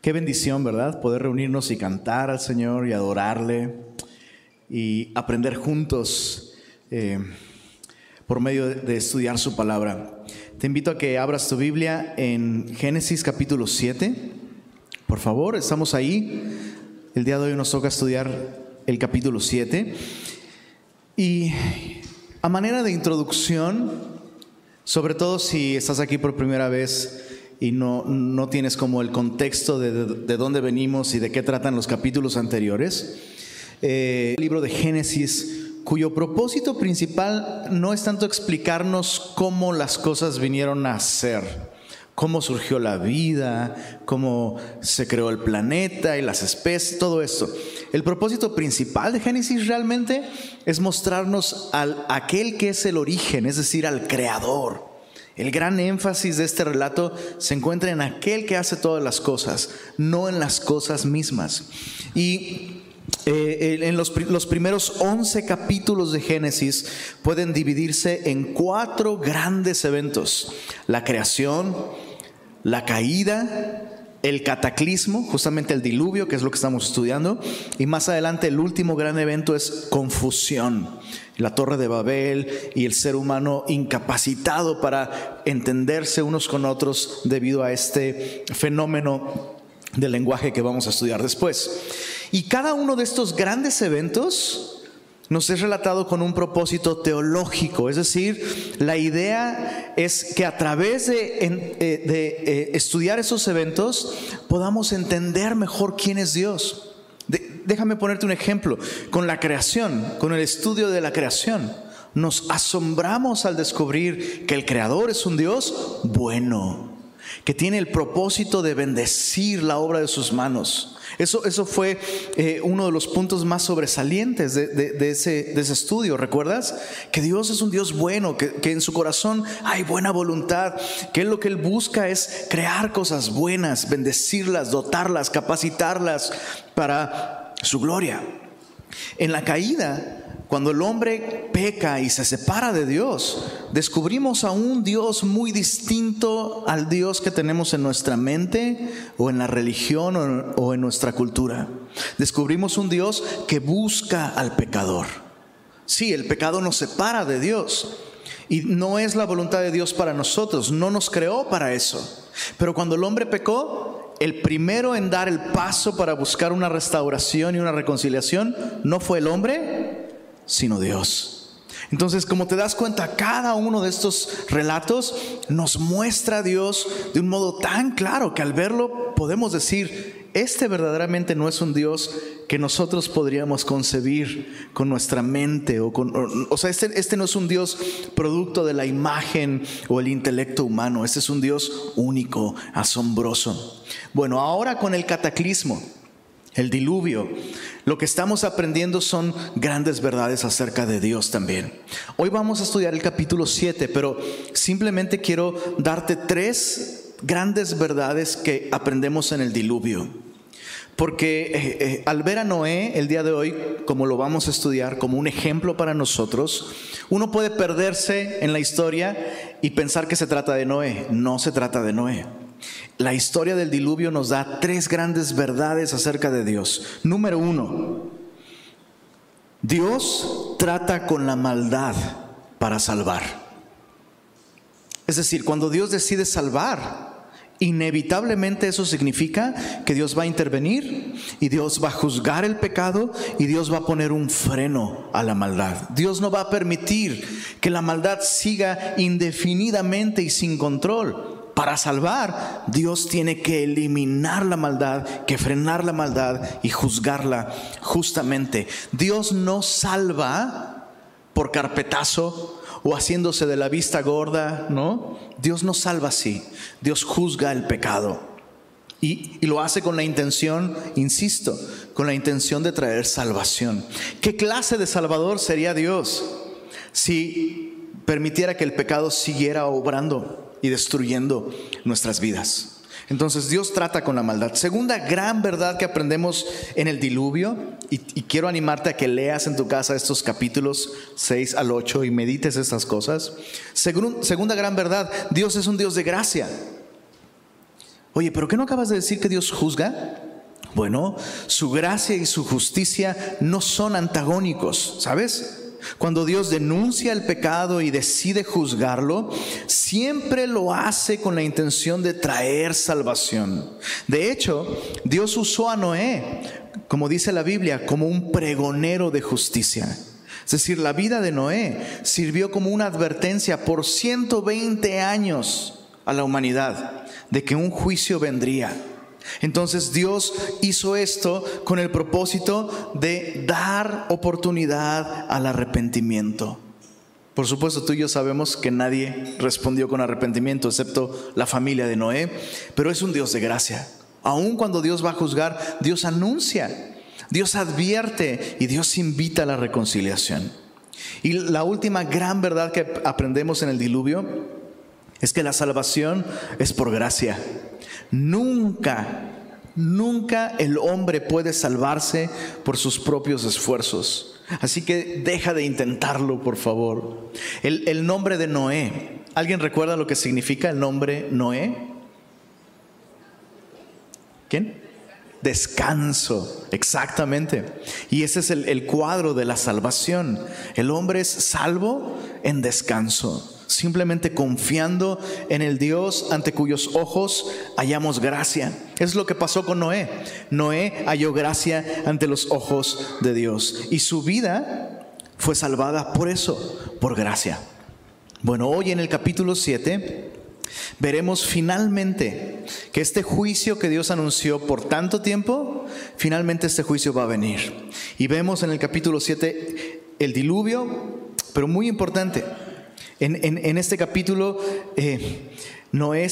Qué bendición, ¿verdad? Poder reunirnos y cantar al Señor y adorarle y aprender juntos eh, por medio de estudiar su palabra. Te invito a que abras tu Biblia en Génesis capítulo 7. Por favor, estamos ahí. El día de hoy nos toca estudiar el capítulo 7. Y a manera de introducción, sobre todo si estás aquí por primera vez, y no, no tienes como el contexto de, de, dónde venimos y de qué tratan los capítulos anteriores. Eh, el libro de Génesis, cuyo propósito principal no es tanto explicarnos cómo las cosas vinieron a ser, cómo surgió la vida, cómo se creó el planeta y las especies, todo esto. El propósito principal de Génesis realmente es mostrarnos al aquel que es el origen, es decir, al creador. El gran énfasis de este relato se encuentra en aquel que hace todas las cosas, no en las cosas mismas. Y eh, en los, primeros 11 capítulos de Génesis pueden dividirse en cuatro grandes eventos. La creación, la caída, el cataclismo, justamente el diluvio, que es lo que estamos estudiando, y más adelante el último gran evento es confusión, la torre de Babel y el ser humano incapacitado para entenderse unos con otros debido a este fenómeno del lenguaje que vamos a estudiar después. Y cada uno de estos grandes eventos nos es relatado con un propósito teológico, es decir, la idea es que a través de, eh, eh, estudiar esos eventos podamos entender mejor quién es Dios. déjame ponerte un ejemplo, con la creación, con el estudio de la creación, nos asombramos al descubrir que el Creador es un Dios bueno, que tiene el propósito de bendecir la obra de sus manos eso, eso fue eh, uno de los puntos más sobresalientes de, ese, estudio, ¿recuerdas? Que Dios es un Dios bueno, que, que en su corazón hay buena voluntad, que lo que Él busca es crear cosas buenas, bendecirlas, dotarlas, capacitarlas para su gloria. En la caída, cuando el hombre peca y se separa de Dios, descubrimos a un Dios muy distinto al Dios que tenemos en nuestra mente o en la religión o en nuestra cultura. Descubrimos un Dios que busca al pecador. Sí, el pecado nos separa de Dios y no es la voluntad de Dios para nosotros, no nos creó para eso. Pero cuando el hombre pecó, el primero en dar el paso para buscar una restauración y una reconciliación no fue el hombre, sino Dios. Entonces, como te das cuenta, cada uno de estos relatos nos muestra a Dios de un modo tan claro que al verlo podemos decir, este verdaderamente no es un Dios que nosotros podríamos concebir con nuestra mente o con o, sea, este, este no es un Dios producto de la imagen o el intelecto humano, este es un Dios único, asombroso. Bueno, ahora con el cataclismo, el diluvio, lo que estamos aprendiendo son grandes verdades acerca de Dios también. Hoy vamos a estudiar el capítulo 7, pero simplemente quiero darte tres grandes verdades que aprendemos en el diluvio. Porque eh, eh, al ver a Noé el día de hoy, como lo vamos a estudiar, como un ejemplo para nosotros, uno puede perderse en la historia y pensar que se trata de Noé. No se trata de Noé. La historia del diluvio nos da tres grandes verdades acerca de Dios. Número uno, Dios trata con la maldad para salvar. Es decir, cuando Dios decide salvar, inevitablemente eso significa que Dios va a intervenir y Dios va a juzgar el pecado y Dios va a poner un freno a la maldad. Dios no va a permitir que la maldad siga indefinidamente y sin control. Para salvar, Dios tiene que eliminar la maldad, que frenar la maldad y juzgarla justamente. Dios no salva por carpetazo o haciéndose de la vista gorda, ¿no? Dios no salva así. Dios juzga el pecado. Y, y, lo hace con la intención, insisto, con la intención de traer salvación. ¿Qué clase de salvador sería Dios si permitiera que el pecado siguiera obrando? Y destruyendo nuestras vidas. Entonces Dios trata con la maldad. Segunda gran verdad que aprendemos en el diluvio, y, quiero animarte a que leas en tu casa estos capítulos 6 al 8 y medites estas cosas. segunda gran verdad, Dios es un Dios de gracia. Oye, ¿pero qué no acabas de decir que Dios juzga? Bueno, su gracia y su justicia no son antagónicos, ¿sabes? Cuando Dios denuncia el pecado y decide juzgarlo, siempre lo hace con la intención de traer salvación. De hecho, Dios usó a Noé, como dice la Biblia, como un pregonero de justicia. Es decir, la vida de Noé sirvió como una advertencia por 120 años a la humanidad de que un juicio vendría. Entonces Dios hizo esto con el propósito de dar oportunidad al arrepentimiento. Por supuesto, tú y yo sabemos que nadie respondió con arrepentimiento excepto la familia de Noé, pero es un Dios de gracia. Aun cuando Dios va a juzgar, Dios anuncia, Dios advierte y Dios invita a la reconciliación. Y la última gran verdad que aprendemos en el diluvio es que la salvación es por gracia. Nunca, nunca el hombre puede salvarse por sus propios esfuerzos. Así que deja de intentarlo, por favor. El, nombre de Noé. ¿Alguien recuerda lo que significa el nombre Noé? ¿Quién? Descanso, exactamente. Y ese es el cuadro de la salvación. El hombre es salvo en descanso simplemente confiando en el Dios ante cuyos ojos hallamos gracia. Es lo que pasó con Noé. Noé halló gracia ante los ojos de Dios y su vida fue salvada por eso, por gracia. Bueno, hoy en el capítulo 7 veremos finalmente que este juicio que Dios anunció por tanto tiempo, finalmente este juicio va a venir. Y vemos en el capítulo 7 el diluvio, pero muy importante, en, este capítulo, eh, Noé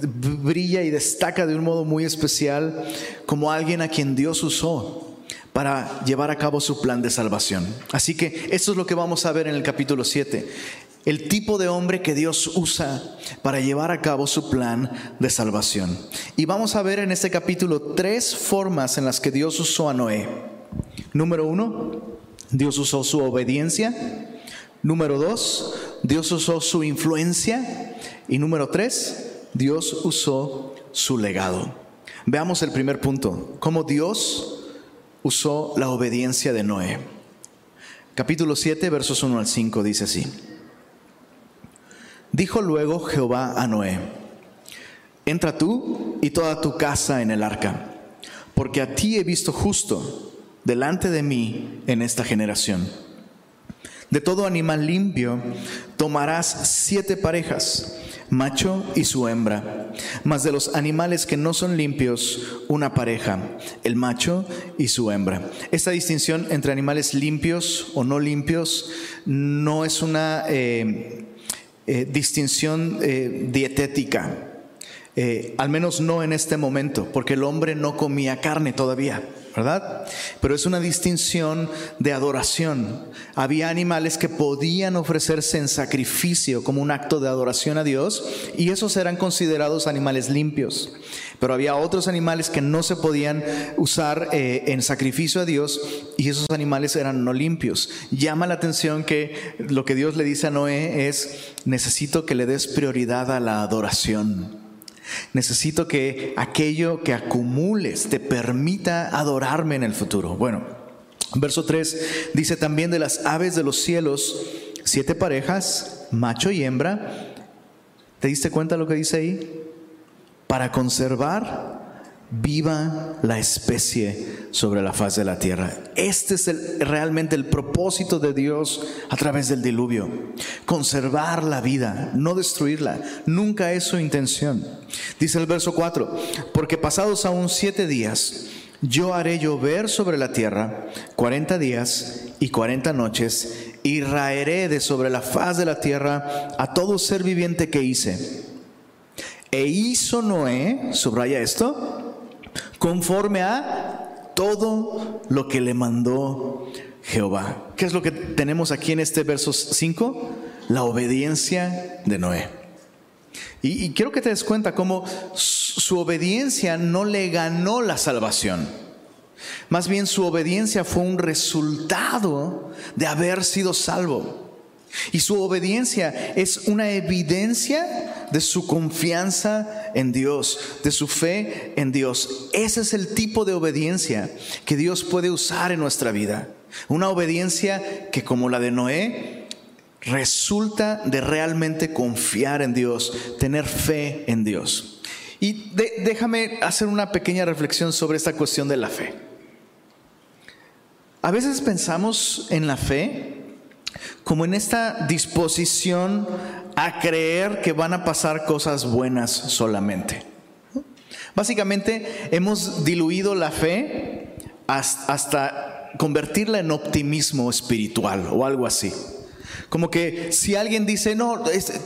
brilla y destaca de un modo muy especial como alguien a quien Dios usó para llevar a cabo su plan de salvación. Así que esto es lo que vamos a ver en el capítulo 7. El tipo de hombre que Dios usa para llevar a cabo su plan de salvación. Y vamos a ver en este capítulo tres formas en las que Dios usó a Noé. Número uno, Dios usó su obediencia. Número dos, Dios usó su influencia. Y número tres, Dios usó su legado. Veamos el primer punto, cómo Dios usó la obediencia de Noé. Capítulo 7, versos 1 al 5 dice así. Dijo luego Jehová a Noé, entra tú y toda tu casa en el arca, porque a ti he visto justo delante de mí en esta generación. De todo animal limpio tomarás siete parejas, macho y su hembra. Mas de los animales que no son limpios, una pareja, el macho y su hembra. Esta distinción entre animales limpios o no limpios no es una eh, eh, distinción eh, dietética. Al menos no en este momento, porque el hombre no comía carne todavía. ¿verdad? Pero es una distinción de adoración. Había animales que podían ofrecerse en sacrificio como un acto de adoración a Dios y esos eran considerados animales limpios. Pero había otros animales que no se podían usar eh, en sacrificio a Dios y esos animales eran no limpios. Llama la atención que lo que Dios le dice a Noé es, necesito que le des prioridad a la adoración. Necesito que aquello que acumules te permita adorarme en el futuro. Bueno, verso 3 dice también de las aves de los cielos, siete parejas, macho y hembra. ¿Te diste cuenta lo que dice ahí? Para conservar viva la especie sobre la faz de la tierra. Este es realmente el propósito de Dios a través del diluvio. Conservar la vida, no destruirla. Nunca es su intención. Dice el verso 4, porque pasados aún siete días, yo haré llover sobre la tierra cuarenta días y cuarenta noches, y raeré de sobre la faz de la tierra a todo ser viviente que hice. E hizo Noé, subraya esto, conforme a todo lo que le mandó Jehová. ¿Qué es lo que tenemos aquí en este verso 5? La obediencia de Noé. Y, quiero que te des cuenta cómo su obediencia no le ganó la salvación. Más bien su obediencia fue un resultado de haber sido salvo. Y su obediencia es una evidencia de su confianza en Dios, de su fe en Dios. Ese es el tipo de obediencia que Dios puede usar en nuestra vida. Una obediencia que como la de Noé resulta de realmente confiar en Dios, tener fe en Dios. Y déjame hacer una pequeña reflexión sobre esta cuestión de la fe. A veces pensamos en la fe como en esta disposición a creer que van a pasar cosas buenas solamente. Básicamente hemos diluido la fe hasta convertirla en optimismo espiritual o algo así. Como que si alguien dice, no,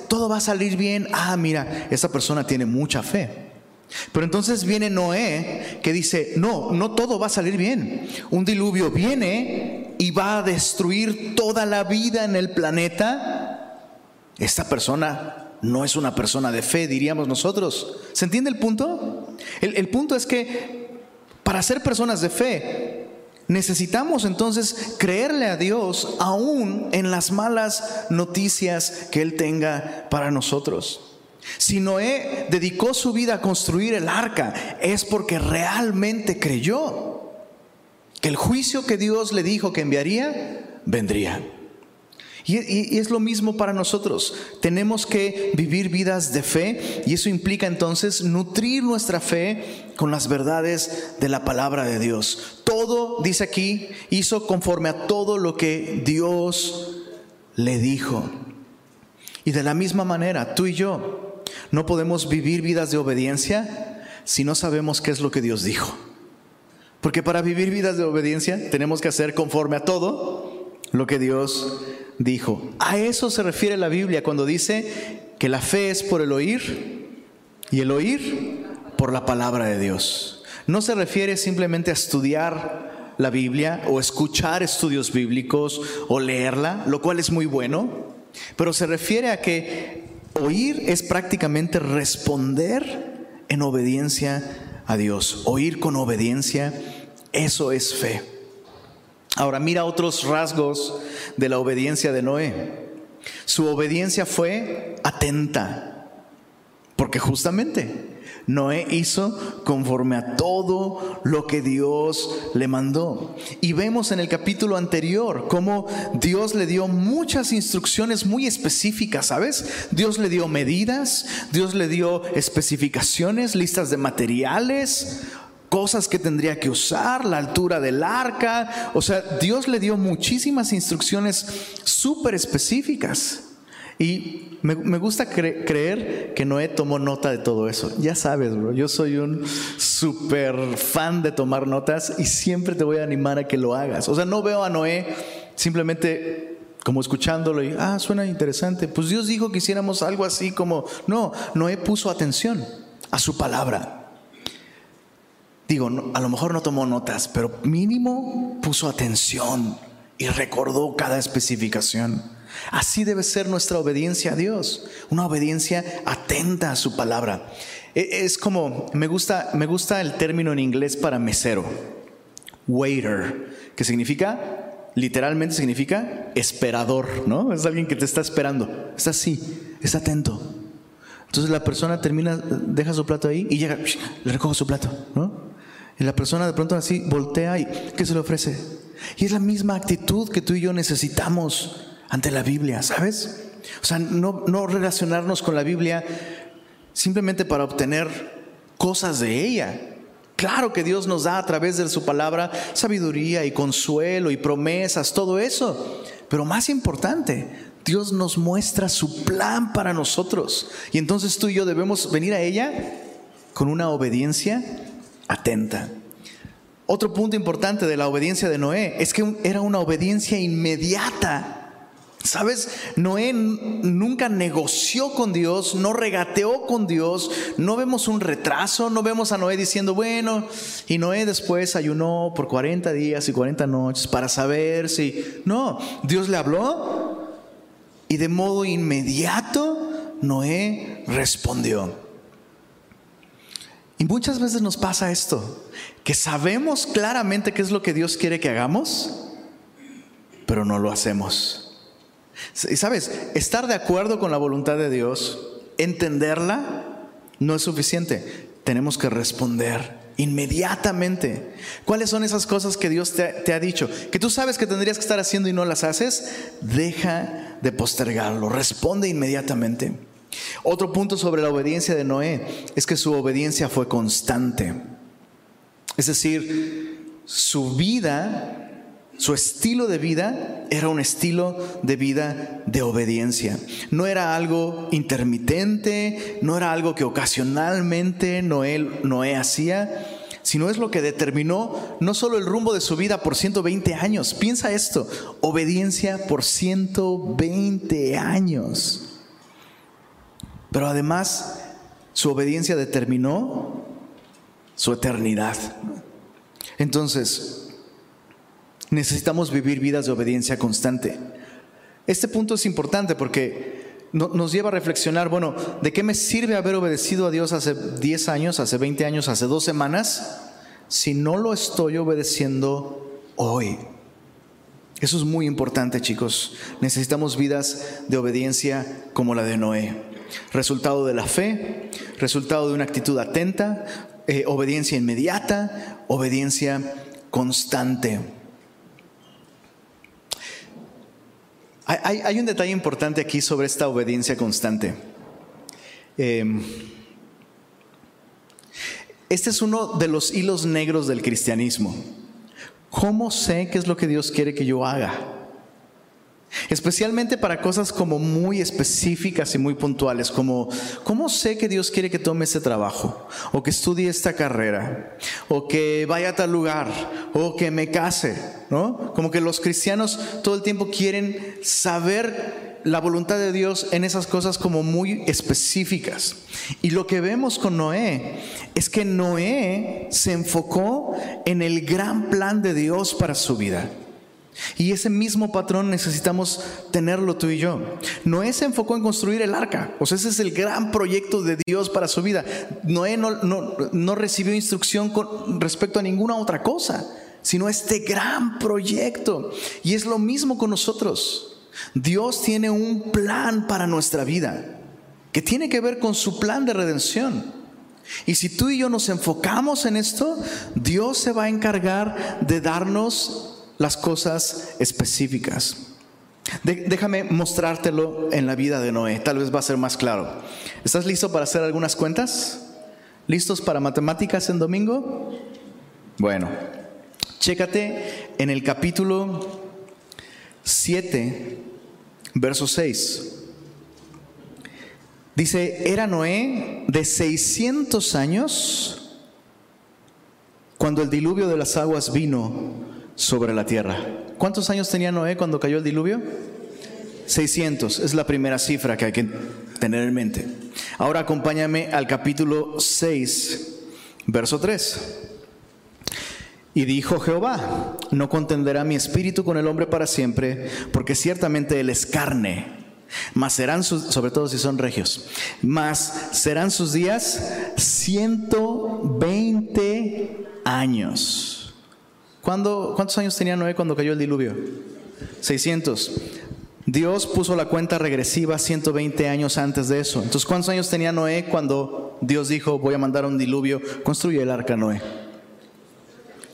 todo va a salir bien, ah, mira, esa persona tiene mucha fe. Pero entonces viene Noé que dice, no, no todo va a salir bien. Un diluvio viene y va a destruir toda la vida en el planeta. Esta persona no es una persona de fe, diríamos nosotros. ¿Se entiende el punto? El, punto es que para ser personas de fe necesitamos entonces creerle a Dios aún en las malas noticias que Él tenga para nosotros. Si Noé dedicó su vida a construir el arca, es porque realmente creyó que el juicio que Dios le dijo que enviaría, vendría. Y, es lo mismo para nosotros. Tenemos que vivir vidas de fe y eso implica entonces nutrir nuestra fe con las verdades de la palabra de Dios. Todo, dice aquí, hizo conforme a todo lo que Dios le dijo. Y de la misma manera, tú y yo no podemos vivir vidas de obediencia si no sabemos qué es lo que Dios dijo. Porque para vivir vidas de obediencia tenemos que hacer conforme a todo lo que Dios dijo. A eso se refiere la Biblia cuando dice que la fe es por el oír y el oír por la palabra de Dios. No se refiere simplemente a estudiar la Biblia o escuchar estudios bíblicos o leerla, lo cual es muy bueno, pero se refiere a que Oír es prácticamente responder en obediencia a Dios. Oír con obediencia, eso es fe. Ahora mira otros rasgos de la obediencia de Noé. Su obediencia fue atenta, porque justamente Noé hizo conforme a todo lo que Dios le mandó. Y vemos en el capítulo anterior cómo Dios le dio muchas instrucciones muy específicas, ¿sabes? Dios le dio medidas, Dios le dio especificaciones, listas de materiales, cosas que tendría que usar, la altura del arca. O sea, Dios le dio muchísimas instrucciones súper específicas. Y me, gusta creer que Noé tomó nota de todo eso. Ya sabes, bro, yo soy un súper fan de tomar notas y siempre te voy a animar a que lo hagas. O sea, no veo a Noé simplemente como escuchándolo y, ah, suena interesante. Pues Dios dijo que hiciéramos algo así como, no, Noé puso atención a su palabra. Digo, a lo mejor no tomó notas, pero mínimo puso atención y recordó cada especificación. Así debe ser nuestra obediencia a Dios, una obediencia atenta a su palabra. E, es como, me gusta, me gusta el término en inglés para mesero, waiter, que significa, literalmente significa esperador, ¿no? Es alguien que te está esperando, está así, está atento. Entonces la persona termina, deja su plato ahí y llega, le recoge su plato, ¿no? Y la persona de pronto así voltea y ¿qué se le ofrece? Y es la misma actitud que tú y yo necesitamos ante la Biblia, ¿sabes? O sea, no, no relacionarnos con la Biblia simplemente para obtener cosas de ella. Claro que Dios nos da a través de su palabra sabiduría y consuelo y promesas, todo eso. Pero más importante, Dios nos muestra su plan para nosotros. Y entonces tú y yo debemos venir a ella con una obediencia atenta. Otro punto importante de la obediencia de Noé es que era una obediencia inmediata. Sabes, Noé nunca negoció con Dios, no regateó con Dios, no vemos un retraso, no vemos a Noé diciendo, bueno, y Noé después ayunó por 40 días y 40 noches para saber si... No, Dios le habló y de modo inmediato Noé respondió. Y muchas veces nos pasa esto, que sabemos claramente qué es lo que Dios quiere que hagamos, pero no lo hacemos. Y sabes, estar de acuerdo con la voluntad de Dios, entenderla, no es suficiente. Tenemos que responder inmediatamente. ¿Cuáles son esas cosas que Dios te, ha dicho? Que tú sabes que tendrías que estar haciendo y no las haces. Deja de postergarlo. Responde inmediatamente. Otro punto sobre la obediencia de Noé es que su obediencia fue constante. Es decir, su vida su estilo de vida era un estilo de vida de obediencia. No era algo intermitente, no era algo que ocasionalmente Noé, Noé hacía, sino es lo que determinó no solo el rumbo de su vida por 120 años. Piensa esto, obediencia por 120 años. Pero además, su obediencia determinó su eternidad. Entonces, necesitamos vivir vidas de obediencia constante. Este punto es importante porque nos lleva a reflexionar, bueno, ¿de qué me sirve haber obedecido a Dios hace 10 años, hace 20 años, hace dos semanas, si no lo estoy obedeciendo hoy? Eso es muy importante, chicos. Necesitamos vidas de obediencia como la de Noé. Resultado de la fe, resultado de una actitud atenta, eh, obediencia inmediata, obediencia constante. Hay, un detalle importante aquí sobre esta obediencia constante. Em, este es uno de los hilos negros del cristianismo. ¿Cómo sé qué es lo que Dios quiere que yo haga? Especialmente para cosas como muy específicas y muy puntuales, como ¿cómo sé que Dios quiere que tome este trabajo? O que estudie esta carrera, o que vaya a tal lugar, o que me case, ¿no? Como que los cristianos todo el tiempo quieren saber la voluntad de Dios en esas cosas como muy específicas. Y lo que vemos con Noé es que Noé se enfocó en el gran plan de Dios para su vida. Y ese mismo patrón necesitamos tenerlo tú y yo. Noé se enfocó en construir el arca. O sea, ese es el gran proyecto de Dios para su vida. Noé no, recibió instrucción con respecto a ninguna otra cosa, sino este gran proyecto. Y es lo mismo con nosotros. Dios tiene un plan para nuestra vida que tiene que ver con su plan de redención. Y si tú y yo nos enfocamos en esto, Dios se va a encargar de darnos las cosas específicas. déjame mostrártelo en la vida de Noé, tal vez va a ser más claro. ¿Estás listo para hacer algunas cuentas? ¿Listos para matemáticas en domingo? Bueno, chécate en el capítulo 7, verso 6. Dice, era Noé de 600 años cuando el diluvio de las aguas vino sobre la tierra. ¿Cuántos años tenía Noé cuando cayó el diluvio? 600, es la primera cifra que hay que tener en mente. Ahora acompáñame al capítulo 6, verso 3. Y dijo Jehová, no contenderá mi espíritu con el hombre para siempre, porque ciertamente él es carne, mas serán sus, sobre todo si son regios, mas serán sus días 120 años. ¿Cuántos años tenía Noé cuando cayó el diluvio? 600. Dios puso la cuenta regresiva 120 años antes de eso. Entonces, ¿cuántos años tenía Noé cuando Dios dijo, voy a mandar un diluvio? Construye el arca Noé.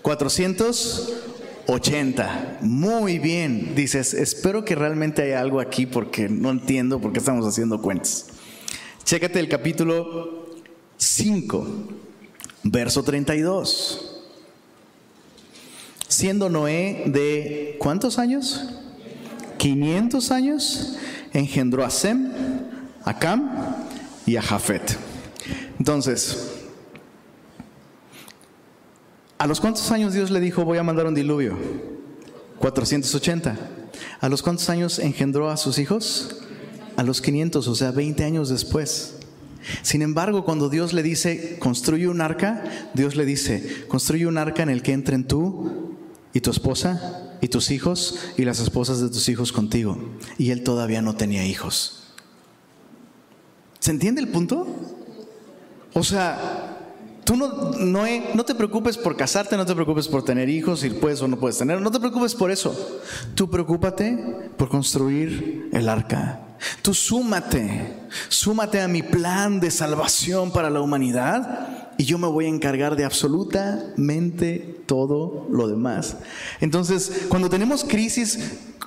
480. Muy bien. Dices, espero que realmente haya algo aquí porque no entiendo por qué estamos haciendo cuentas. Chécate el capítulo 5, verso 32 siendo Noé de ¿cuántos años? 500 años, engendró a Sem, a Cam y a Jafet. Entonces, ¿a los cuántos años Dios le dijo voy a mandar un diluvio? 480. ¿A los cuántos años engendró a sus hijos? A los 500, o sea, 20 años después. Sin embargo, cuando Dios le dice, construye un arca, Dios le dice, construye un arca en el que entren tú, y tu esposa y tus hijos y las esposas de tus hijos contigo. Y él todavía no tenía hijos. ¿Se entiende el punto? O sea, Tú no, no te preocupes por casarte, no te preocupes por tener hijos, si puedes o no puedes tener, no te preocupes por eso. Tú preocúpate por construir el arca. Tú súmate, súmate a mi plan de salvación para la humanidad y yo me voy a encargar de absolutamente todo lo demás. Entonces, cuando tenemos crisis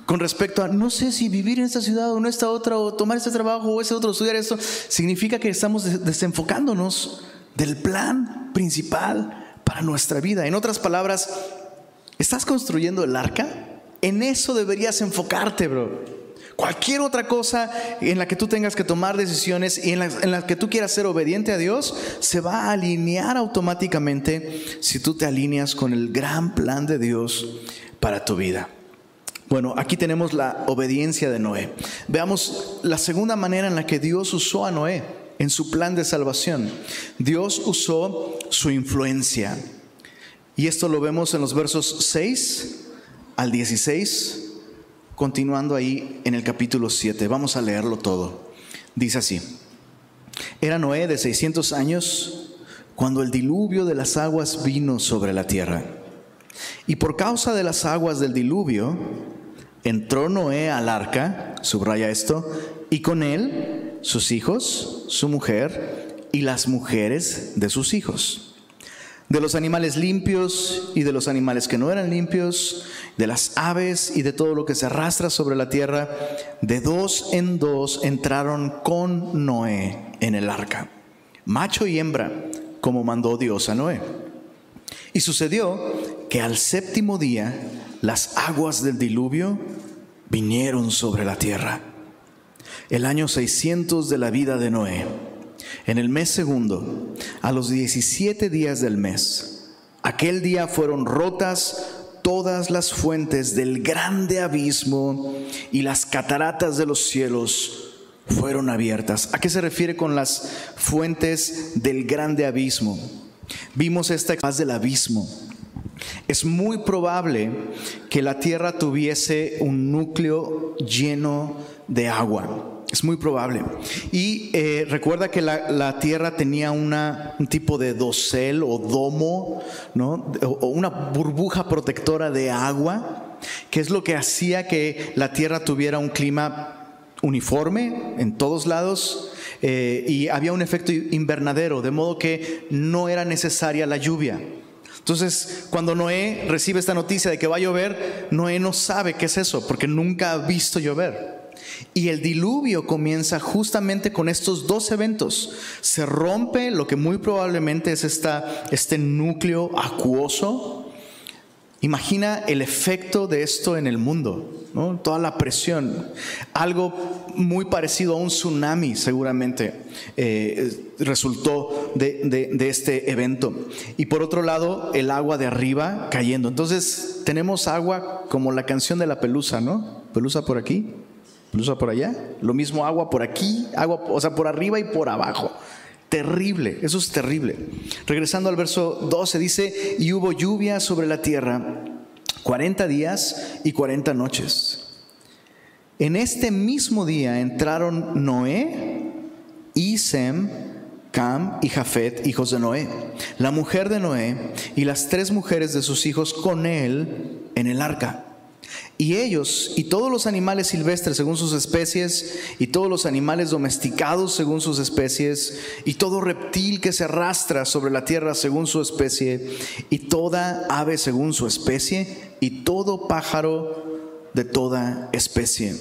con respecto a no sé si vivir en esta ciudad o en esta otra, o tomar este trabajo o ese otro, estudiar esto, significa que estamos desenfocándonos del plan principal para nuestra vida. En otras palabras, ¿estás construyendo el arca? En eso deberías enfocarte, bro. Cualquier otra cosa en la que tú tengas que tomar decisiones y en la, en la, que tú quieras ser obediente a Dios, se va a alinear automáticamente si tú te alineas con el gran plan de Dios para tu vida. Bueno, aquí tenemos la obediencia de Noé. Veamos la segunda manera en la que Dios usó a Noé en su plan de salvación. Dios usó su influencia. Y esto lo vemos en los versos 6 al 16, continuando ahí en el capítulo 7. Vamos a leerlo todo. Dice así. Era Noé de 600 años cuando el diluvio de las aguas vino sobre la tierra. Y por causa de las aguas del diluvio, entró Noé al arca, subraya esto, y con él sus hijos, su mujer y las mujeres de sus hijos. De los animales limpios y de los animales que no eran limpios, de las aves y de todo lo que se arrastra sobre la tierra, de dos en dos entraron con Noé en el arca, macho y hembra, como mandó Dios a Noé. Y sucedió que al séptimo día las aguas del diluvio vinieron sobre la tierra. El año 600 de la vida de Noé, en el mes segundo, a los 17 días del mes, aquel día fueron rotas todas las fuentes del grande abismo y las cataratas de los cielos fueron abiertas. ¿A qué se refiere con las fuentes del grande abismo? Vimos esta paz del abismo es muy probable que la Tierra tuviese un núcleo lleno de agua. Es muy probable. Y eh, recuerda que la, Tierra tenía un tipo de dosel o domo, ¿no? o una burbuja protectora de agua, que es lo que hacía que la Tierra tuviera un clima uniforme en todos lados eh, y había un efecto invernadero, de modo que no era necesaria la lluvia. Entonces, cuando Noé recibe esta noticia de que va a llover, Noé no sabe qué es eso, porque nunca ha visto llover. Y el diluvio comienza justamente con estos dos eventos. Se rompe lo que muy probablemente es esta, este núcleo acuoso Imagina el efecto de esto en el mundo, toda la presión. Algo muy parecido a un tsunami seguramente eh, resultó de, de, este evento. Y por otro lado, el agua de arriba cayendo. Entonces tenemos agua como la canción de la pelusa, ¿no? Pelusa por aquí, pelusa por allá. Lo mismo agua por aquí, agua, o sea, por arriba y por abajo. Terrible, eso es terrible. Regresando al verso 12 dice, y hubo lluvia sobre la tierra 40 días y 40 noches. En este mismo día entraron Noé y Sem, Cam y Jafet, hijos de Noé, la mujer de Noé y las tres mujeres de sus hijos con él en el arca. Y ellos y todos los animales silvestres según sus especies, y todos los animales domesticados según sus especies, y todo reptil que se arrastra sobre la tierra según su especie, y toda ave según su especie, y todo pájaro de toda especie.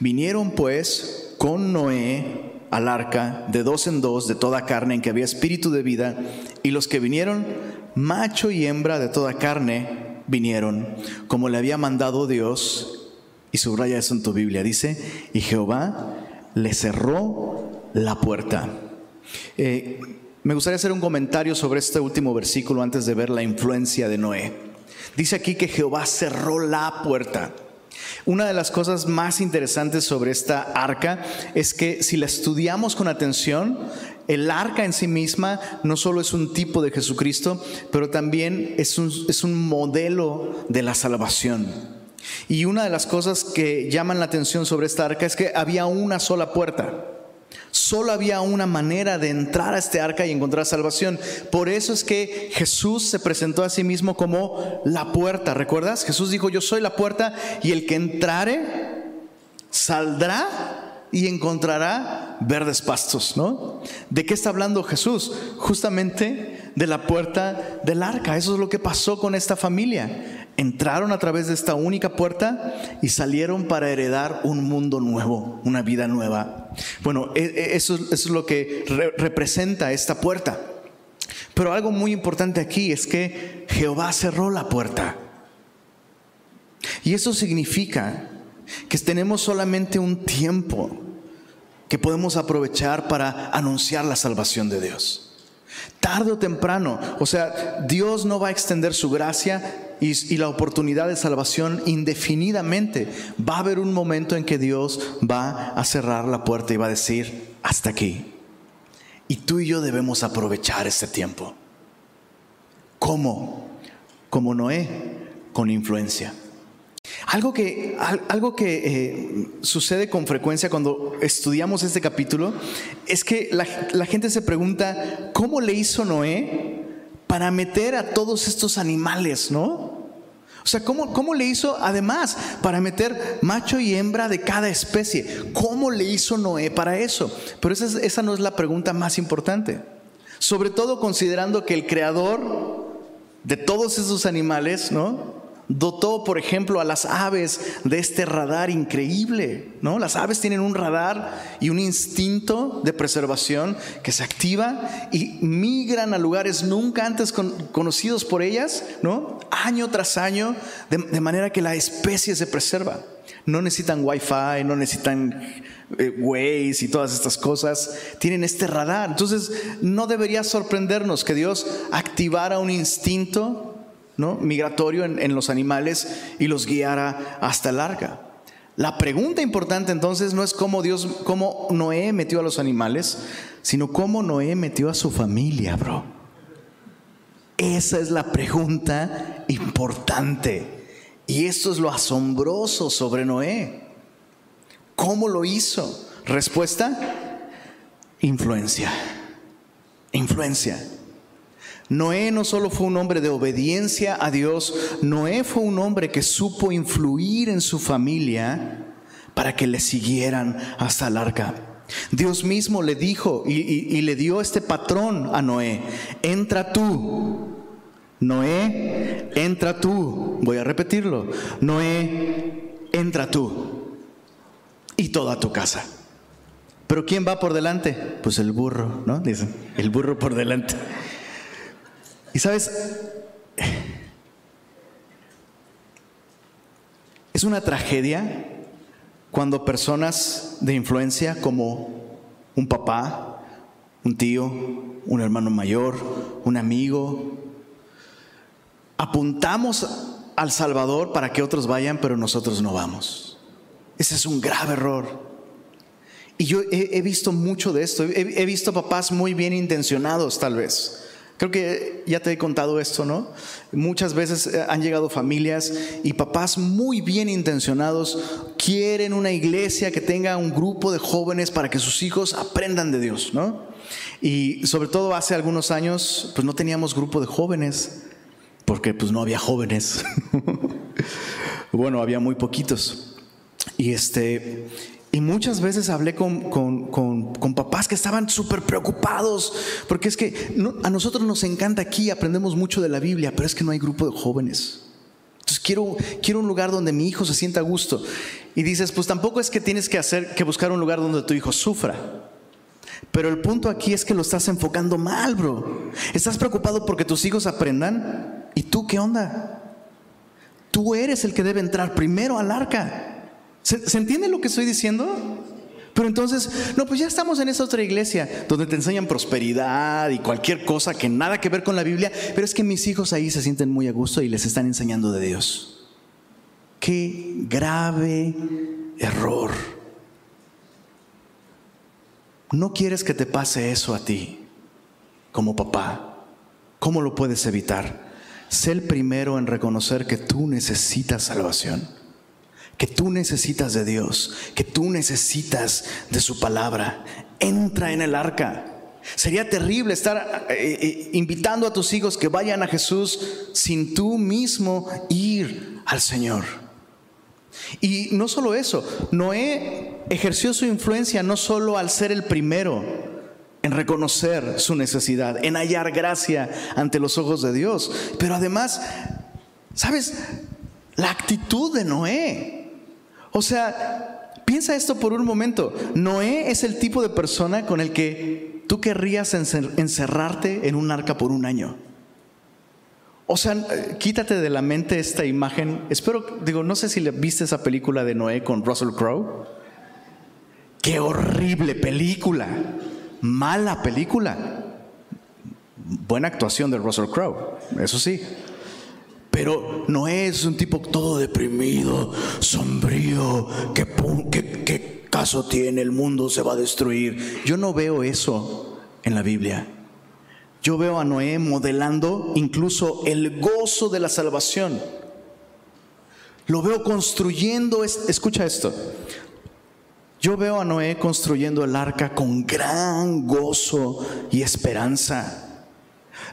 Vinieron pues con Noé al arca de dos en dos de toda carne en que había espíritu de vida, y los que vinieron, macho y hembra de toda carne, vinieron, como le había mandado Dios, y subraya eso en tu Biblia, dice, y Jehová le cerró la puerta. Eh, me gustaría hacer un comentario sobre este último versículo antes de ver la influencia de Noé. Dice aquí que Jehová cerró la puerta. Una de las cosas más interesantes sobre esta arca es que si la estudiamos con atención, el arca en sí misma no solo es un tipo de Jesucristo, pero también es un, es un modelo de la salvación. Y una de las cosas que llaman la atención sobre esta arca es que había una sola puerta. Solo había una manera de entrar a este arca y encontrar salvación. Por eso es que Jesús se presentó a sí mismo como la puerta. ¿Recuerdas? Jesús dijo, yo soy la puerta y el que entrare saldrá y encontrará verdes pastos, ¿no? ¿De qué está hablando Jesús? Justamente de la puerta del arca. Eso es lo que pasó con esta familia entraron a través de esta única puerta y salieron para heredar un mundo nuevo, una vida nueva. Bueno, e, e, eso, es lo que representa esta puerta. Pero algo muy importante aquí es que Jehová cerró la puerta. Y eso significa que tenemos solamente un tiempo que podemos aprovechar para anunciar la salvación de Dios. Tarde o temprano, o sea, Dios no va a extender su gracia y, la oportunidad de salvación indefinidamente. Va a haber un momento en que Dios va a cerrar la puerta y va a decir, hasta aquí. Y tú y yo debemos aprovechar este tiempo. ¿Cómo? Como Noé, con influencia. Algo que, algo que eh, sucede con frecuencia cuando estudiamos este capítulo es que la, gente se pregunta, ¿cómo le hizo Noé para meter a todos estos animales, ¿no? O sea, ¿cómo, ¿cómo, le hizo además para meter macho y hembra de cada especie? ¿Cómo le hizo Noé para eso? Pero esa, esa no es la pregunta más importante. Sobre todo considerando que el creador de todos esos animales, ¿no? Dotó, por ejemplo, a las aves de este radar increíble, ¿no? Las aves tienen un radar y un instinto de preservación que se activa y migran a lugares nunca antes conocidos por ellas, ¿no? Año tras año, de, manera que la especie se preserva. No necesitan wifi, no necesitan eh, y todas estas cosas, tienen este radar. Entonces, no debería sorprendernos que Dios activara un instinto migratorio en, los animales y los guiara hasta el arca. La pregunta importante entonces no es cómo Dios, cómo Noé metió a los animales, sino cómo Noé metió a su familia, bro. Esa es la pregunta importante. Y esto es lo asombroso sobre Noé. ¿Cómo lo hizo? Respuesta, influencia. Influencia. Noé no solo fue un hombre de obediencia a Dios, Noé fue un hombre que supo influir en su familia para que le siguieran hasta el arca. Dios mismo le dijo y, le dio este patrón a Noé, entra tú, Noé, entra tú, voy a repetirlo, Noé, entra tú y toda tu casa. Pero ¿quién va por delante? Pues el burro, ¿no? Dicen, el burro por delante. Y sabes, es una tragedia cuando personas de influencia como un papá, un tío, un hermano mayor, un amigo, apuntamos al Salvador para que otros vayan, pero nosotros no vamos. Ese es un grave error. Y yo he, visto mucho de esto. he visto papás muy bien intencionados, tal vez Creo que ya te he contado esto, ¿no? Muchas veces eh, han llegado familias y papás muy bien intencionados quieren una iglesia que tenga un grupo de jóvenes para que sus hijos aprendan de Dios, ¿no? Y sobre todo hace algunos años, pues no teníamos grupo de jóvenes, porque pues no había jóvenes. bueno, había muy poquitos. Y este, y muchas veces hablé con, papás que estaban súper preocupados, porque es que a nosotros nos encanta aquí, aprendemos mucho de la Biblia, pero es que no hay grupo de jóvenes. Entonces quiero, quiero un lugar donde mi hijo se sienta a gusto. Y dices, pues tampoco es que tienes que hacer, que buscar un lugar donde tu hijo sufra. Pero el punto aquí es que lo estás enfocando mal, bro. Estás preocupado porque tus hijos aprendan. ¿Y tú qué onda? Tú eres el que debe entrar primero al arca. ¿Se, entiende lo que estoy diciendo? Pero entonces, no, pues ya estamos en esa otra iglesia donde te enseñan prosperidad y cualquier cosa que nada que ver con la Biblia, pero es que mis hijos ahí se sienten muy a gusto y les están enseñando de Dios. Qué grave error. No quieres que te pase eso a ti como papá. ¿Cómo lo puedes evitar? Sé el primero en reconocer que tú necesitas salvación que tú necesitas de Dios, que tú necesitas de su palabra. entra en el arca. Sería terrible estar eh, eh, invitando a tus hijos que vayan a Jesús sin tú mismo ir al Señor. Y no solo eso, Noé ejerció su influencia no solo al ser el primero en reconocer su necesidad, en hallar gracia ante los ojos de Dios, pero además, ¿sabes? La actitud de Noé. O sea, piensa esto por un momento. Noé es el tipo de persona con el que tú querrías encerrarte en un arca por un año. O sea, quítate de la mente esta imagen. Espero, digo, no sé si viste esa película de Noé con Russell Crowe. Qué horrible película. Mala película. Buena actuación de Russell Crowe, eso sí. Pero Noé es un tipo todo deprimido, sombrío. ¿Qué, qué, qué caso tiene? El mundo se va a destruir. Yo no veo eso en la Biblia. Yo veo a Noé modelando incluso el gozo de la salvación. Lo veo construyendo, escucha esto, yo veo a Noé construyendo el arca con gran gozo y esperanza.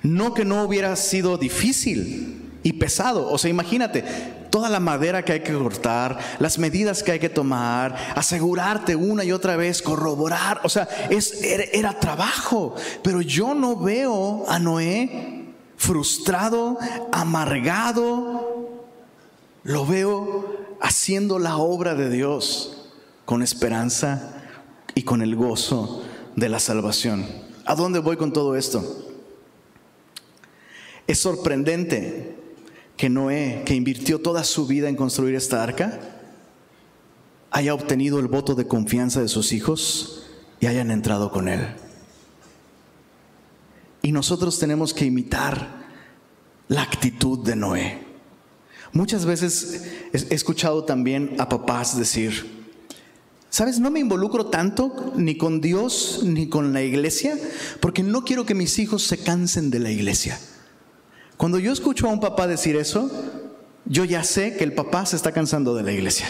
No que no hubiera sido difícil y pesado, o sea, imagínate, toda la madera que hay que cortar, las medidas que hay que tomar, asegurarte una y otra vez, corroborar, o sea, es, era, trabajo. Pero yo no veo a Noé frustrado, amargado, lo veo haciendo la obra de Dios con esperanza y con el gozo de la salvación. ¿A dónde voy con todo esto? Es sorprendente que Noé, que invirtió toda su vida en construir esta arca, haya obtenido el voto de confianza de sus hijos y hayan entrado con él. Y nosotros tenemos que imitar la actitud de Noé. Muchas veces he escuchado también a papás decir, ¿sabes? No me involucro tanto ni con Dios ni con la iglesia porque no quiero que mis hijos se cansen de la iglesia. Cuando yo escucho a un papá decir eso, yo ya sé que el papá se está cansando de la iglesia.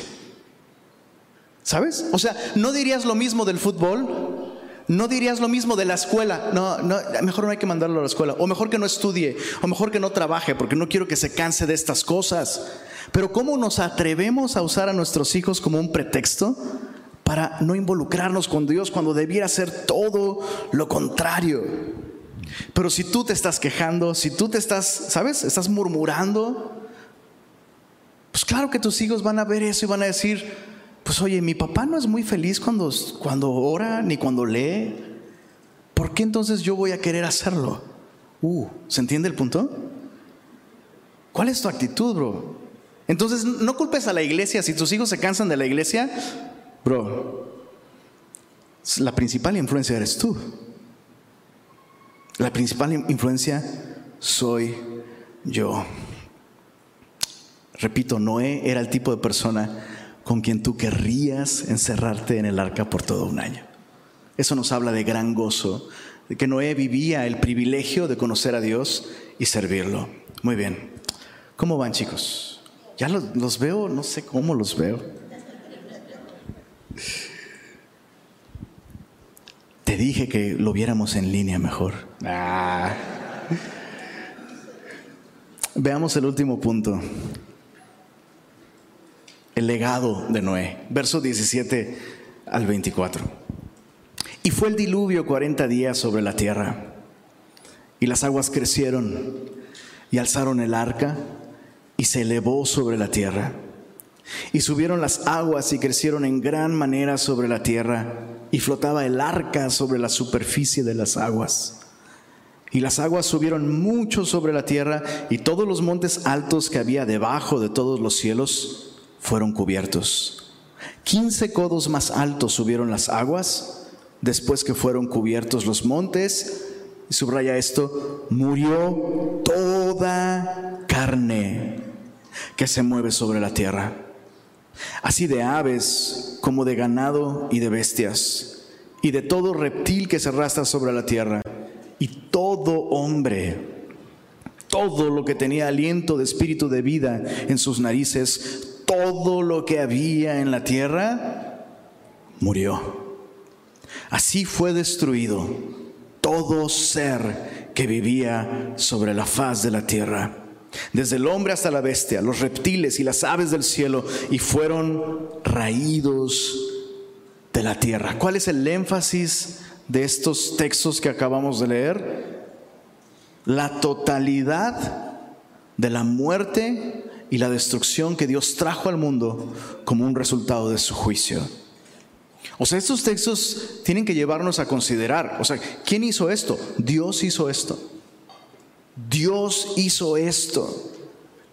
¿Sabes? O sea, no dirías lo mismo del fútbol, no dirías lo mismo de la escuela. No, no, mejor no hay que mandarlo a la escuela. O mejor que no estudie. O mejor que no trabaje porque no quiero que se canse de estas cosas. Pero ¿cómo nos atrevemos a usar a nuestros hijos como un pretexto para no involucrarnos con Dios cuando debiera ser todo lo contrario? Pero si tú te estás quejando, si tú te estás, ¿sabes? Estás murmurando, pues claro que tus hijos van a ver eso y van a decir, pues oye, mi papá no es muy feliz cuando, cuando ora ni cuando lee. ¿Por qué entonces yo voy a querer hacerlo? Uh, ¿se entiende el punto? ¿Cuál es tu actitud, bro? Entonces, no culpes a la iglesia. Si tus hijos se cansan de la iglesia, bro, la principal influencia eres tú. La principal influencia soy yo. Repito, Noé era el tipo de persona con quien tú querrías encerrarte en el arca por todo un año. Eso nos habla de gran gozo, de que Noé vivía el privilegio de conocer a Dios y servirlo. Muy bien. ¿Cómo van chicos? Ya los, veo, no sé cómo los veo. Te dije que lo viéramos en línea mejor. Ah. Veamos el último punto. El legado de Noé. Verso 17 al 24. Y fue el diluvio 40 días sobre la tierra. Y las aguas crecieron y alzaron el arca y se elevó sobre la tierra. Y subieron las aguas y crecieron en gran manera sobre la tierra y flotaba el arca sobre la superficie de las aguas. Y las aguas subieron mucho sobre la tierra y todos los montes altos que había debajo de todos los cielos fueron cubiertos. Quince codos más altos subieron las aguas después que fueron cubiertos los montes. Y subraya esto, murió toda carne que se mueve sobre la tierra así de aves como de ganado y de bestias, y de todo reptil que se arrastra sobre la tierra, y todo hombre, todo lo que tenía aliento de espíritu de vida en sus narices, todo lo que había en la tierra, murió. Así fue destruido todo ser que vivía sobre la faz de la tierra, desde el hombre hasta la bestia, los reptiles y las aves del cielo, y fueron raídos de la tierra. ¿Cuál es el énfasis de estos textos que acabamos de leer? La totalidad de la muerte y la destrucción que Dios trajo al mundo como un resultado de su juicio. O sea, estos textos tienen que llevarnos a considerar, o sea, ¿quién hizo esto? Dios hizo esto. Dios hizo esto.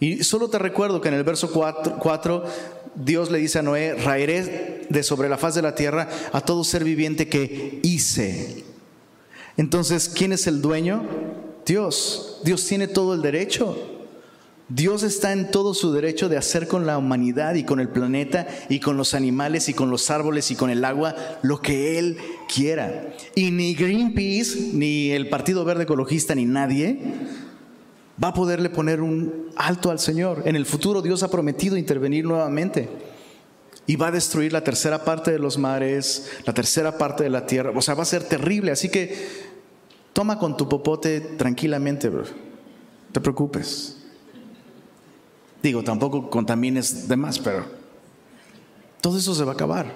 Y solo te recuerdo que en el verso 4, Dios le dice a Noé, raeré de sobre la faz de la tierra a todo ser viviente que hice. Entonces, ¿quién es el dueño? Dios. Dios tiene todo el derecho. Dios está en todo su derecho de hacer con la humanidad y con el planeta y con los animales y con los árboles y con el agua lo que Él quiera. Y ni Greenpeace, ni el Partido Verde Ecologista, ni nadie va a poderle poner un alto al Señor. En el futuro Dios ha prometido intervenir nuevamente. Y va a destruir la tercera parte de los mares, la tercera parte de la tierra. O sea, va a ser terrible. Así que toma con tu popote tranquilamente, bro. No te preocupes. Digo, tampoco contamines de más, pero todo eso se va a acabar.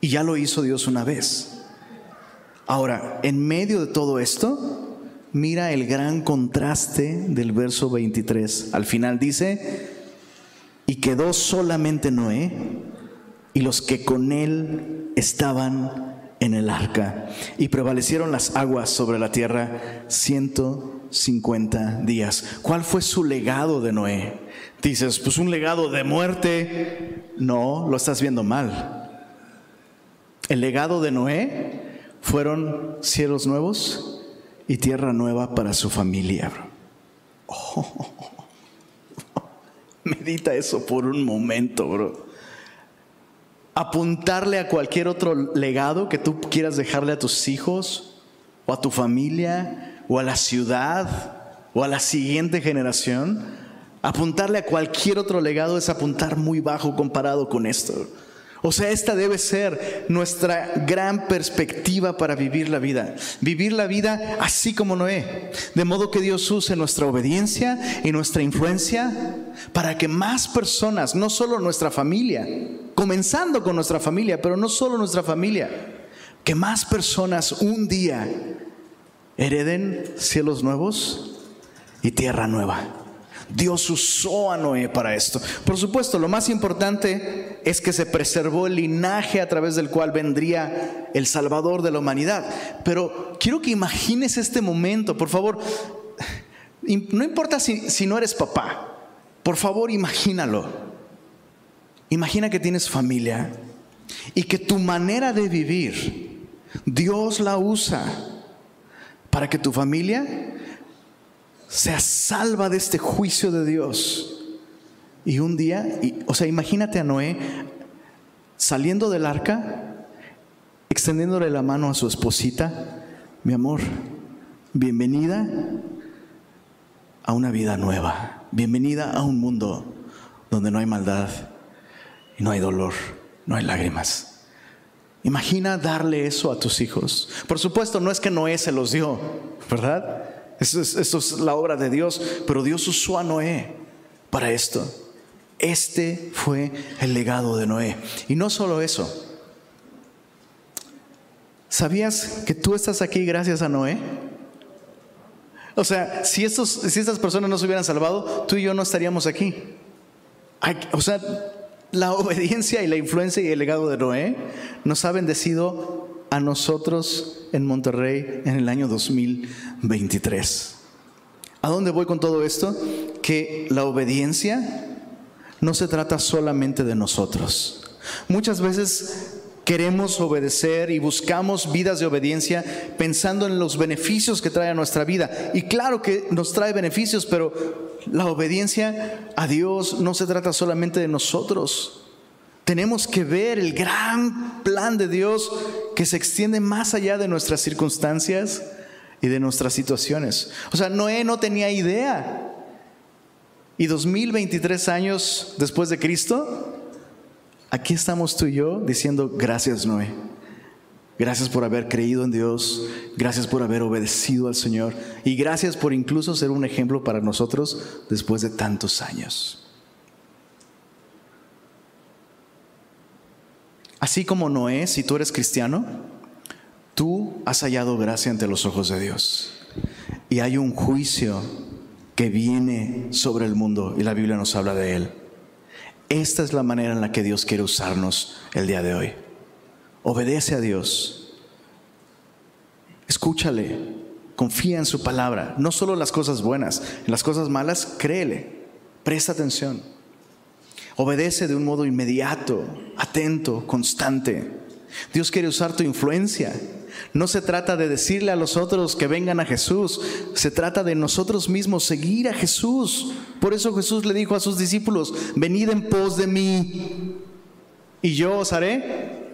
Y ya lo hizo Dios una vez. Ahora, en medio de todo esto, mira el gran contraste del verso 23. Al final dice, y quedó solamente Noé y los que con él estaban en el arca. Y prevalecieron las aguas sobre la tierra ciento 50 días. ¿Cuál fue su legado de Noé? Dices, pues un legado de muerte. No, lo estás viendo mal. El legado de Noé fueron cielos nuevos y tierra nueva para su familia. Oh, medita eso por un momento, bro. Apuntarle a cualquier otro legado que tú quieras dejarle a tus hijos o a tu familia o a la ciudad o a la siguiente generación, apuntarle a cualquier otro legado es apuntar muy bajo comparado con esto. O sea, esta debe ser nuestra gran perspectiva para vivir la vida. Vivir la vida así como Noé. De modo que Dios use nuestra obediencia y nuestra influencia para que más personas, no solo nuestra familia, comenzando con nuestra familia, pero no solo nuestra familia, que más personas un día hereden cielos nuevos y tierra nueva. Dios usó a Noé para esto. Por supuesto, lo más importante es que se preservó el linaje a través del cual vendría el Salvador de la humanidad. Pero quiero que imagines este momento, por favor. No importa si, si no eres papá, por favor imagínalo. Imagina que tienes familia y que tu manera de vivir, Dios la usa para que tu familia sea salva de este juicio de Dios. Y un día, o sea, imagínate a Noé saliendo del arca, extendiéndole la mano a su esposita, mi amor, bienvenida a una vida nueva, bienvenida a un mundo donde no hay maldad y no hay dolor, no hay lágrimas. Imagina darle eso a tus hijos. Por supuesto, no es que Noé se los dio, ¿verdad? Eso es, la obra de Dios, pero Dios usó a Noé para esto. Este fue el legado de Noé. Y no solo eso. ¿Sabías que tú estás aquí gracias a Noé? O sea, si, si estas personas no se hubieran salvado, tú y yo no estaríamos aquí. o sea, la obediencia y la influencia y el legado de Noé nos ha bendecido a nosotros en Monterrey en el año 2023. ¿A dónde voy con todo esto? Que la obediencia no se trata solamente de nosotros. Muchas veces queremos obedecer y buscamos vidas de obediencia pensando en los beneficios que trae a nuestra vida. Y claro que nos trae beneficios, pero la obediencia a Dios no se trata solamente de nosotros. Tenemos que ver el gran plan de Dios que se extiende más allá de nuestras circunstancias y de nuestras situaciones. O sea, Noé no tenía idea. Y 2023 años después de Cristo, aquí estamos tú y yo diciendo, gracias Noé, Gracias por haber creído en Dios, gracias por haber obedecido al Señor y gracias por incluso ser un ejemplo para nosotros después de tantos años. Así como Noé, si tú eres cristiano, tú has hallado gracia ante los ojos de Dios. Y hay un juicio que viene sobre el mundo y la Biblia nos habla de él. Esta es la manera en la que Dios quiere usarnos el día de hoy. Obedece a Dios. Escúchale. Confía en su palabra. No solo las cosas buenas, en las cosas malas, créele. Presta atención. Obedece de un modo inmediato, atento, constante. Dios quiere usar tu influencia. No se trata de decirle a los otros que vengan a Jesús, se trata de nosotros mismos seguir a Jesús. Por eso Jesús le dijo a sus discípulos, venid en pos de mí y yo os haré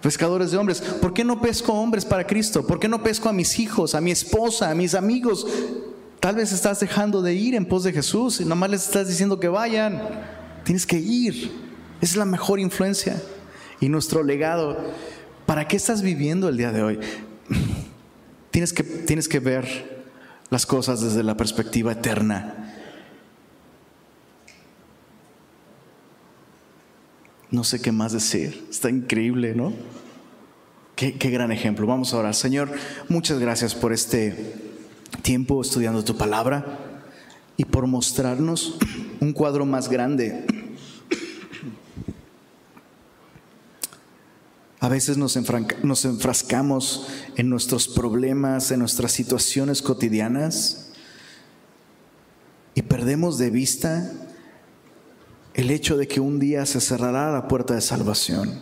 pescadores de hombres. ¿Por qué no pesco hombres para Cristo? ¿Por qué no pesco a mis hijos, a mi esposa, a mis amigos? Tal vez estás dejando de ir en pos de Jesús y nomás les estás diciendo que vayan. Tienes que ir. es la mejor influencia. Y nuestro legado, ¿para qué estás viviendo el día de hoy? Tienes que, tienes que ver las cosas desde la perspectiva eterna. No sé qué más decir. Está increíble, ¿no? Qué, gran ejemplo. Vamos a orar. Señor, muchas gracias por este tiempo estudiando tu palabra y por mostrarnos un cuadro más grande. A veces nos, enfrascamos en nuestros problemas, en nuestras situaciones cotidianas y perdemos de vista el hecho de que un día se cerrará la puerta de salvación.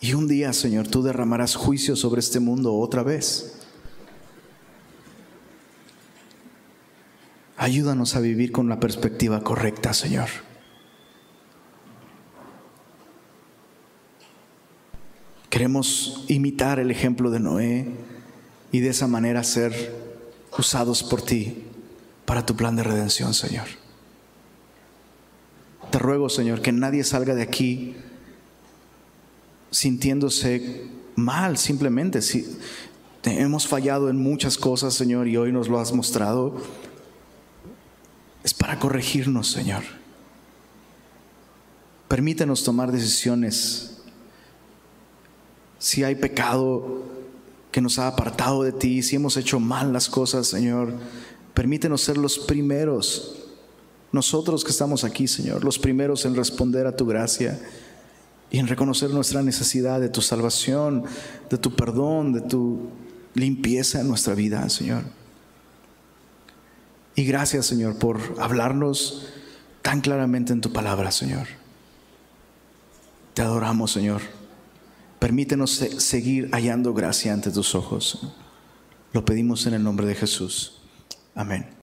Y un día, Señor, tú derramarás juicio sobre este mundo otra vez. Ayúdanos a vivir con la perspectiva correcta, Señor. Queremos imitar el ejemplo de Noé y de esa manera ser usados por ti para tu plan de redención, Señor. Te ruego, Señor, que nadie salga de aquí sintiéndose mal simplemente. Si hemos fallado en muchas cosas, Señor, y hoy nos lo has mostrado, es para corregirnos, Señor. Permítenos tomar decisiones. Si hay pecado que nos ha apartado de ti, si hemos hecho mal las cosas, Señor, permítenos ser los primeros nosotros que estamos aquí, Señor, los primeros en responder a tu gracia y en reconocer nuestra necesidad de tu salvación, de tu perdón, de tu limpieza en nuestra vida, Señor. Y gracias, Señor, por hablarnos tan claramente en tu palabra, Señor. Te adoramos, Señor. Permítenos seguir hallando gracia ante tus ojos. Lo pedimos en el nombre de Jesús. Amén.